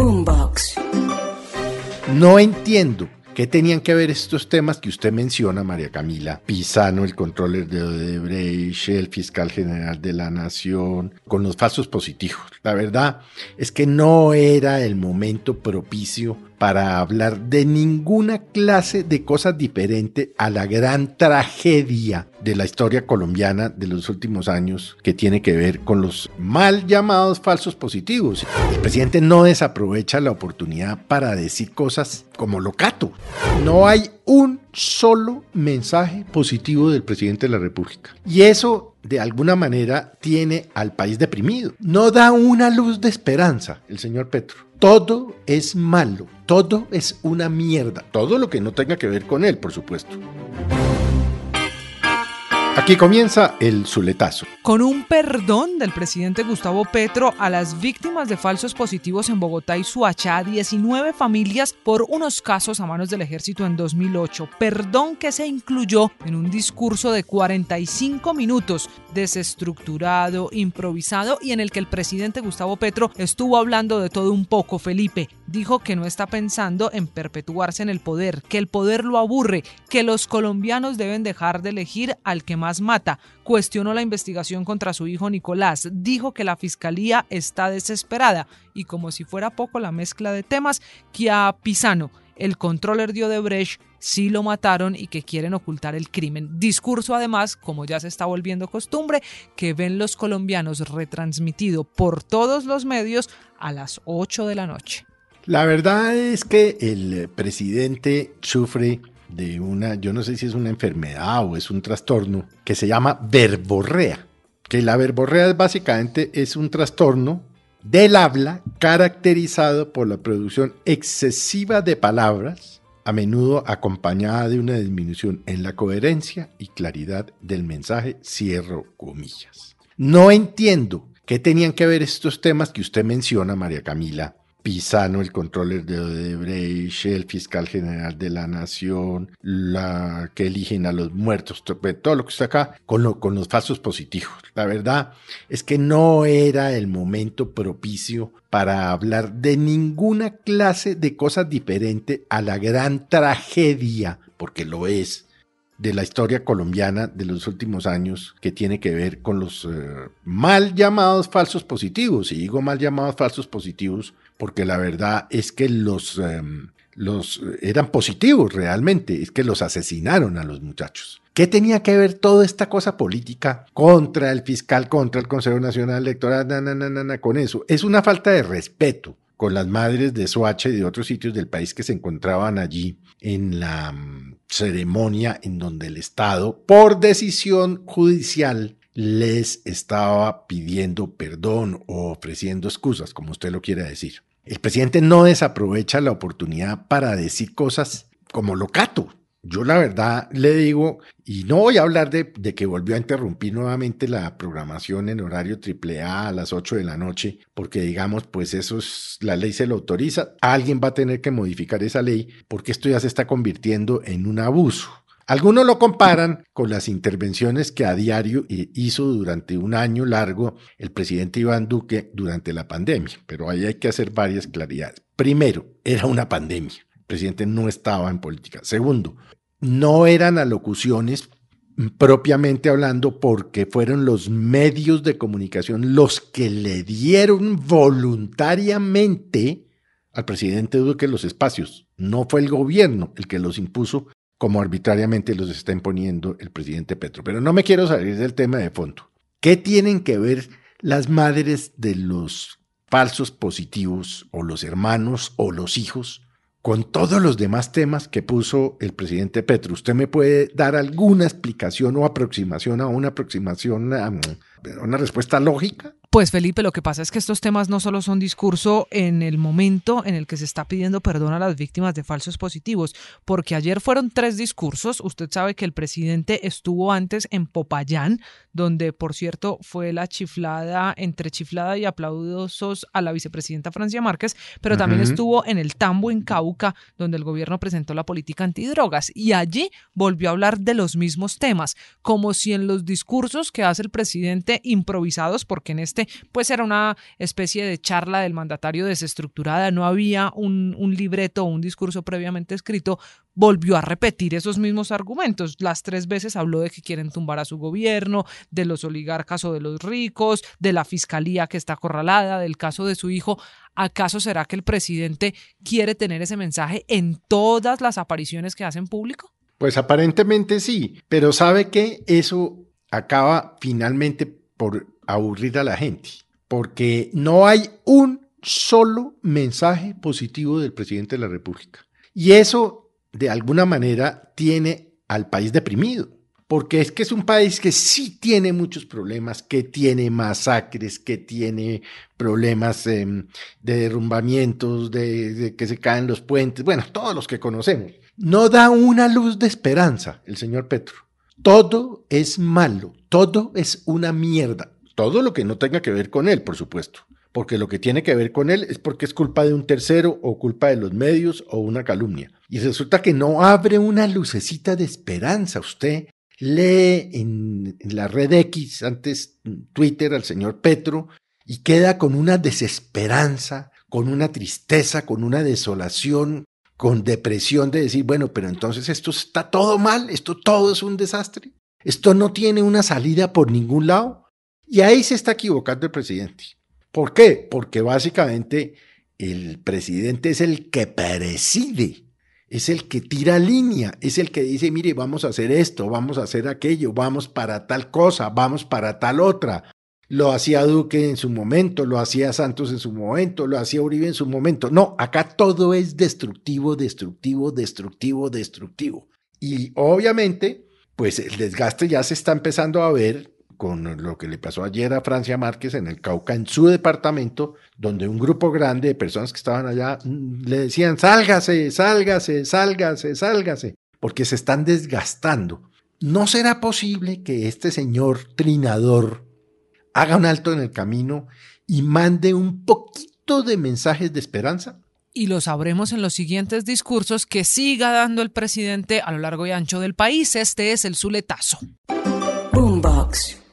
Boombox. No entiendo ¿Qué tenían que ver estos temas que usted menciona, María Camila? Pisano, el controller de Odebrecht, el fiscal general de la Nación, con los falsos positivos. La verdad es que no era el momento propicio para hablar de ninguna clase de cosas diferente a la gran tragedia de la historia colombiana de los últimos años que tiene que ver con los mal llamados falsos positivos. El presidente no desaprovecha la oportunidad para decir cosas como locato. No hay un solo mensaje positivo del presidente de la República. Y eso, de alguna manera, tiene al país deprimido. No da una luz de esperanza el señor Petro. Todo es malo, todo es una mierda, todo lo que no tenga que ver con él, por supuesto. Aquí comienza el Zuletazo. Con un perdón del presidente Gustavo Petro a las víctimas de falsos positivos en Bogotá y Suachá, 19 familias por unos casos a manos del ejército en 2008. Perdón que se incluyó en un discurso de 45 minutos, desestructurado, improvisado y en el que el presidente Gustavo Petro estuvo hablando de todo un poco. Felipe dijo que no está pensando en perpetuarse en el poder, que el poder lo aburre, que los colombianos deben dejar de elegir al que más mata. Cuestionó la investigación contra su hijo Nicolás. Dijo que la fiscalía está desesperada y como si fuera poco la mezcla de temas, que a Pisano, el controller de Odebrecht, sí lo mataron y que quieren ocultar el crimen. Discurso además, como ya se está volviendo costumbre, que ven los colombianos retransmitido por todos los medios a las 8 de la noche. La verdad es que el presidente sufre de una, yo no sé si es una enfermedad o es un trastorno, que se llama verborrea. Que la verborrea básicamente es un trastorno del habla caracterizado por la producción excesiva de palabras, a menudo acompañada de una disminución en la coherencia y claridad del mensaje, cierro comillas. No entiendo qué tenían que ver estos temas que usted menciona, María Camila, Pisano, el controller de Odebrecht, el fiscal general de la Nación, la que eligen a los muertos, todo lo que está acá, con, con los falsos positivos. La verdad es que no era el momento propicio para hablar de ninguna clase de cosas diferente a la gran tragedia, porque lo es, de la historia colombiana de los últimos años que tiene que ver con los eh, mal llamados falsos positivos. Y digo mal llamados falsos positivos porque la verdad es que los, em, los eran positivos realmente, es que los asesinaron a los muchachos. ¿Qué tenía que ver toda esta cosa política contra el fiscal, contra el Consejo Nacional Electoral, con eso? Es una falta de respeto con las madres de Soacha y de otros sitios del país que se encontraban allí en la mm, ceremonia en donde el Estado, por decisión judicial, les estaba pidiendo perdón o ofreciendo excusas, como usted lo quiera decir. El presidente no desaprovecha la oportunidad para decir cosas como locato. Yo la verdad le digo, y no voy a hablar de, que volvió a interrumpir nuevamente la programación en horario AAA a las 8 de la noche, porque digamos, pues eso es, la ley se lo autoriza, alguien va a tener que modificar esa ley, porque esto ya se está convirtiendo en un abuso. Algunos lo comparan con las intervenciones que a diario hizo durante un año largo el presidente Iván Duque durante la pandemia, pero ahí hay que hacer varias claridades. Primero, era una pandemia. El presidente no estaba en política. Segundo, no eran alocuciones propiamente hablando porque fueron los medios de comunicación los que le dieron voluntariamente al presidente Duque los espacios. No fue el gobierno el que los impuso como arbitrariamente los está imponiendo el presidente Petro. Pero no me quiero salir del tema de fondo. ¿Qué tienen que ver las madres de los falsos positivos o los hermanos o los hijos con todos los demás temas que puso el presidente Petro? ¿Usted me puede dar alguna explicación o aproximación a una aproximación, a una respuesta lógica? Pues Felipe, lo que pasa es que estos temas no solo son discurso en el momento en el que se está pidiendo perdón a las víctimas de falsos positivos, porque ayer fueron tres discursos. Usted sabe que el presidente estuvo antes en Popayán, donde por cierto fue la chiflada, entre chiflada y aplaudosos a la vicepresidenta Francia Márquez, pero también estuvo en el Tambo en Cauca, donde el gobierno presentó la política antidrogas y allí volvió a hablar de los mismos temas, como si en los discursos que hace el presidente improvisados, porque en este pues era una especie de charla del mandatario desestructurada, no había un, libreto o un discurso previamente escrito, volvió a repetir esos mismos argumentos. Las tres veces habló de que quieren tumbar a su gobierno, de los oligarcas o de los ricos, de la fiscalía que está acorralada, del caso de su hijo. ¿Acaso será que el presidente quiere tener ese mensaje en todas las apariciones que hace en público? Pues aparentemente sí, pero sabe que eso acaba finalmente por aburrir a la gente, porque no hay un solo mensaje positivo del presidente de la República. Y eso de alguna manera tiene al país deprimido, porque es que es un país que sí tiene muchos problemas, que tiene masacres, que tiene problemas em, de derrumbamientos, de, que se caen los puentes, bueno, todos los que conocemos. No da una luz de esperanza el señor Petro. Todo es malo, todo es una mierda, todo lo que no tenga que ver con él, por supuesto porque lo que tiene que ver con él es porque es culpa de un tercero o culpa de los medios o una calumnia. Y resulta que no abre una lucecita de esperanza. Usted lee en, la red X, antes Twitter, al señor Petro, y queda con una desesperanza, con una tristeza, con una desolación, con depresión de decir, bueno, pero entonces esto está todo mal, esto todo es un desastre, esto no tiene una salida por ningún lado. Y ahí se está equivocando el presidente. ¿Por qué? Porque básicamente el presidente es el que preside, es el que tira línea, es el que dice, mire, vamos a hacer esto, vamos a hacer aquello, vamos para tal cosa, vamos para tal otra. Lo hacía Duque en su momento, lo hacía Santos en su momento, lo hacía Uribe en su momento. No, acá todo es destructivo, destructivo, destructivo, destructivo. Y obviamente, pues el desgaste ya se está empezando a ver con lo que le pasó ayer a Francia Márquez en el Cauca, en su departamento, donde un grupo grande de personas que estaban allá mm, le decían, sálgase, sálgase, sálgase, sálgase, porque se están desgastando. ¿No será posible que este señor trinador haga un alto en el camino y mande un poquito de mensajes de esperanza? Y lo sabremos en los siguientes discursos que siga dando el presidente a lo largo y ancho del país. Este es el Zuletazo. Boombox.